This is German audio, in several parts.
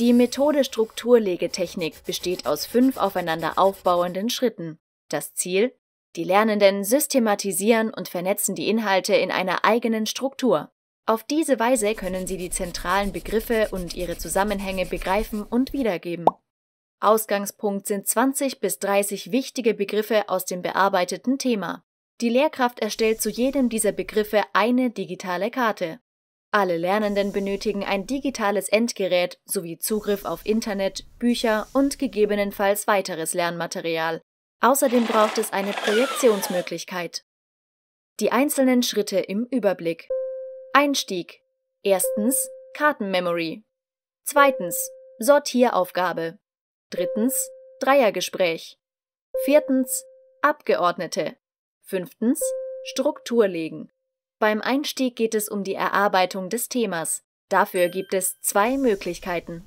Die Methode Strukturlegetechnik besteht aus fünf aufeinander aufbauenden Schritten. Das Ziel? Die Lernenden systematisieren und vernetzen die Inhalte in einer eigenen Struktur. Auf diese Weise können sie die zentralen Begriffe und ihre Zusammenhänge begreifen und wiedergeben. Ausgangspunkt sind 20 bis 30 wichtige Begriffe aus dem bearbeiteten Thema. Die Lehrkraft erstellt zu jedem dieser Begriffe eine digitale Karte. Alle Lernenden benötigen ein digitales Endgerät sowie Zugriff auf Internet, Bücher und gegebenenfalls weiteres Lernmaterial. Außerdem braucht es eine Projektionsmöglichkeit. Die einzelnen Schritte im Überblick. Einstieg. Erstens Kartenmemory. Zweitens Sortieraufgabe. Drittens Dreiergespräch. Viertens Abgeordnete. Fünftens Struktur legen. Beim Einstieg geht es um die Erarbeitung des Themas. Dafür gibt es zwei Möglichkeiten.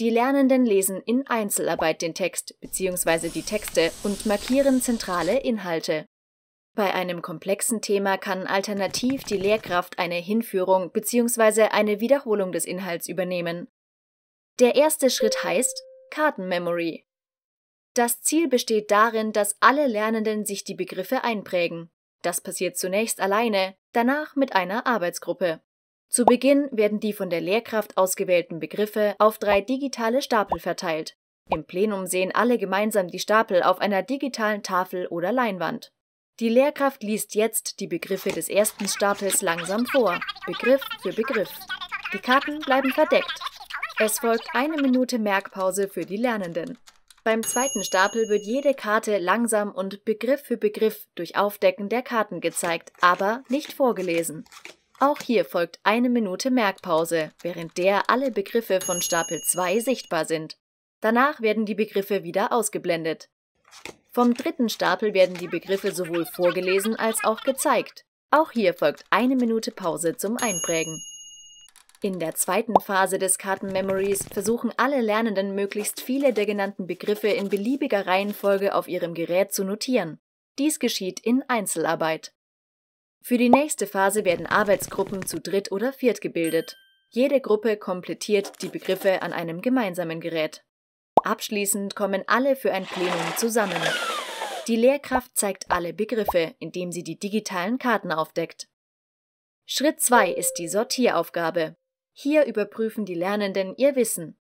Die Lernenden lesen in Einzelarbeit den Text bzw. die Texte und markieren zentrale Inhalte. Bei einem komplexen Thema kann alternativ die Lehrkraft eine Hinführung bzw. eine Wiederholung des Inhalts übernehmen. Der erste Schritt heißt Kartenmemory. Das Ziel besteht darin, dass alle Lernenden sich die Begriffe einprägen. Das passiert zunächst alleine, danach mit einer Arbeitsgruppe. Zu Beginn werden die von der Lehrkraft ausgewählten Begriffe auf drei digitale Stapel verteilt. Im Plenum sehen alle gemeinsam die Stapel auf einer digitalen Tafel oder Leinwand. Die Lehrkraft liest jetzt die Begriffe des ersten Stapels langsam vor, Begriff für Begriff. Die Karten bleiben verdeckt. Es folgt eine Minute Merkpause für die Lernenden. Beim zweiten Stapel wird jede Karte langsam und Begriff für Begriff durch Aufdecken der Karten gezeigt, aber nicht vorgelesen. Auch hier folgt eine Minute Merkpause, während der alle Begriffe von Stapel 2 sichtbar sind. Danach werden die Begriffe wieder ausgeblendet. Vom dritten Stapel werden die Begriffe sowohl vorgelesen als auch gezeigt. Auch hier folgt eine Minute Pause zum Einprägen. In der zweiten Phase des Kartenmemories versuchen alle Lernenden möglichst viele der genannten Begriffe in beliebiger Reihenfolge auf ihrem Gerät zu notieren. Dies geschieht in Einzelarbeit. Für die nächste Phase werden Arbeitsgruppen zu dritt oder viert gebildet. Jede Gruppe komplettiert die Begriffe an einem gemeinsamen Gerät. Abschließend kommen alle für ein Plenum zusammen. Die Lehrkraft zeigt alle Begriffe, indem sie die digitalen Karten aufdeckt. Schritt 2 ist die Sortieraufgabe. Hier überprüfen die Lernenden ihr Wissen.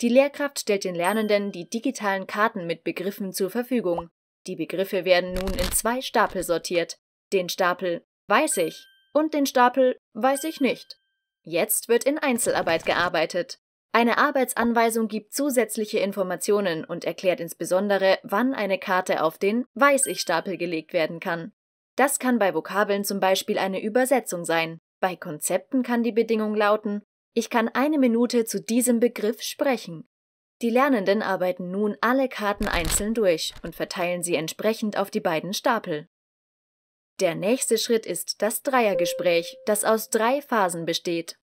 Die Lehrkraft stellt den Lernenden die digitalen Karten mit Begriffen zur Verfügung. Die Begriffe werden nun in zwei Stapel sortiert. Den Stapel Weiß ich und den Stapel Weiß ich nicht. Jetzt wird in Einzelarbeit gearbeitet. Eine Arbeitsanweisung gibt zusätzliche Informationen und erklärt insbesondere, wann eine Karte auf den Weiß ich Stapel gelegt werden kann. Das kann bei Vokabeln zum Beispiel eine Übersetzung sein. Bei Konzepten kann die Bedingung lauten, ich kann eine Minute zu diesem Begriff sprechen. Die Lernenden arbeiten nun alle Karten einzeln durch und verteilen sie entsprechend auf die beiden Stapel. Der nächste Schritt ist das Dreiergespräch, das aus drei Phasen besteht.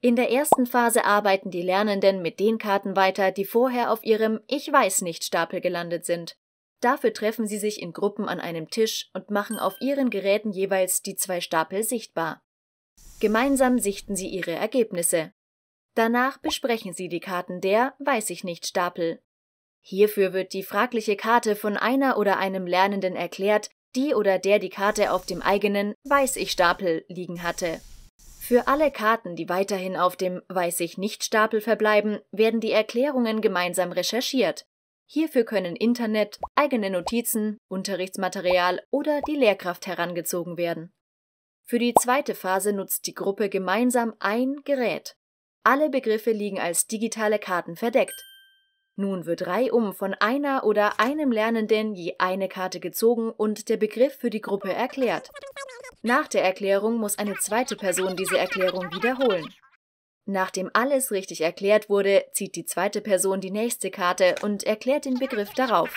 In der ersten Phase arbeiten die Lernenden mit den Karten weiter, die vorher auf ihrem Ich weiß nicht Stapel gelandet sind. Dafür treffen sie sich in Gruppen an einem Tisch und machen auf ihren Geräten jeweils die zwei Stapel sichtbar. Gemeinsam sichten sie ihre Ergebnisse. Danach besprechen sie die Karten der Weiß ich nicht Stapel. Hierfür wird die fragliche Karte von einer oder einem Lernenden erklärt, die oder der die Karte auf dem eigenen Weiß ich Stapel liegen hatte. Für alle Karten, die weiterhin auf dem Weiß ich nicht Stapel verbleiben, werden die Erklärungen gemeinsam recherchiert. Hierfür können Internet, eigene Notizen, Unterrichtsmaterial oder die Lehrkraft herangezogen werden. Für die zweite Phase nutzt die Gruppe gemeinsam ein Gerät. Alle Begriffe liegen als digitale Karten verdeckt. Nun wird reihum von einer oder einem Lernenden je eine Karte gezogen und der Begriff für die Gruppe erklärt. Nach der Erklärung muss eine zweite Person diese Erklärung wiederholen. Nachdem alles richtig erklärt wurde, zieht die zweite Person die nächste Karte und erklärt den Begriff darauf.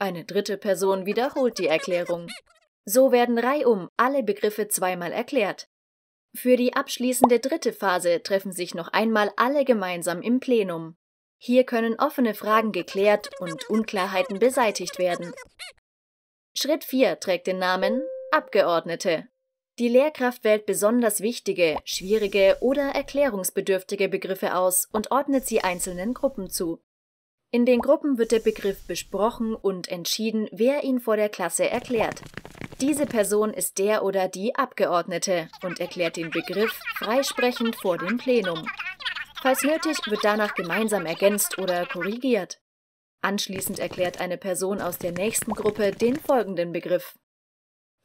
Eine dritte Person wiederholt die Erklärung. So werden reihum alle Begriffe zweimal erklärt. Für die abschließende dritte Phase treffen sich noch einmal alle gemeinsam im Plenum. Hier können offene Fragen geklärt und Unklarheiten beseitigt werden. Schritt 4 trägt den Namen Abgeordnete. Die Lehrkraft wählt besonders wichtige, schwierige oder erklärungsbedürftige Begriffe aus und ordnet sie einzelnen Gruppen zu. In den Gruppen wird der Begriff besprochen und entschieden, wer ihn vor der Klasse erklärt. Diese Person ist der oder die Abgeordnete und erklärt den Begriff freisprechend vor dem Plenum. Falls nötig, wird danach gemeinsam ergänzt oder korrigiert. Anschließend erklärt eine Person aus der nächsten Gruppe den folgenden Begriff.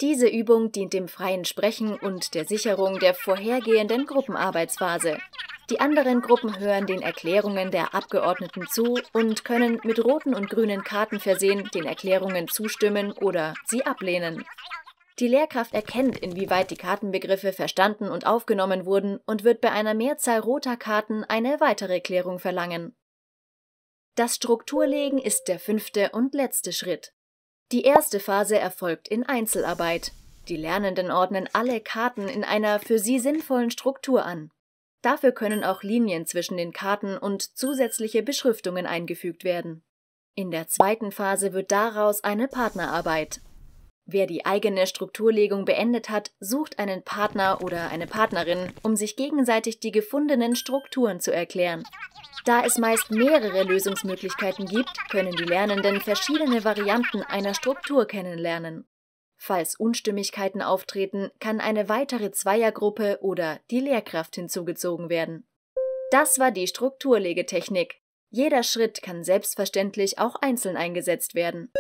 Diese Übung dient dem freien Sprechen und der Sicherung der vorhergehenden Gruppenarbeitsphase. Die anderen Gruppen hören den Erklärungen der Abgeordneten zu und können mit roten und grünen Karten versehen den Erklärungen zustimmen oder sie ablehnen. Die Lehrkraft erkennt, inwieweit die Kartenbegriffe verstanden und aufgenommen wurden und wird bei einer Mehrzahl roter Karten eine weitere Klärung verlangen. Das Strukturlegen ist der fünfte und letzte Schritt. Die erste Phase erfolgt in Einzelarbeit. Die Lernenden ordnen alle Karten in einer für sie sinnvollen Struktur an. Dafür können auch Linien zwischen den Karten und zusätzliche Beschriftungen eingefügt werden. In der zweiten Phase wird daraus eine Partnerarbeit. Wer die eigene Strukturlegung beendet hat, sucht einen Partner oder eine Partnerin, um sich gegenseitig die gefundenen Strukturen zu erklären. Da es meist mehrere Lösungsmöglichkeiten gibt, können die Lernenden verschiedene Varianten einer Struktur kennenlernen. Falls Unstimmigkeiten auftreten, kann eine weitere Zweiergruppe oder die Lehrkraft hinzugezogen werden. Das war die Strukturlegetechnik. Jeder Schritt kann selbstverständlich auch einzeln eingesetzt werden.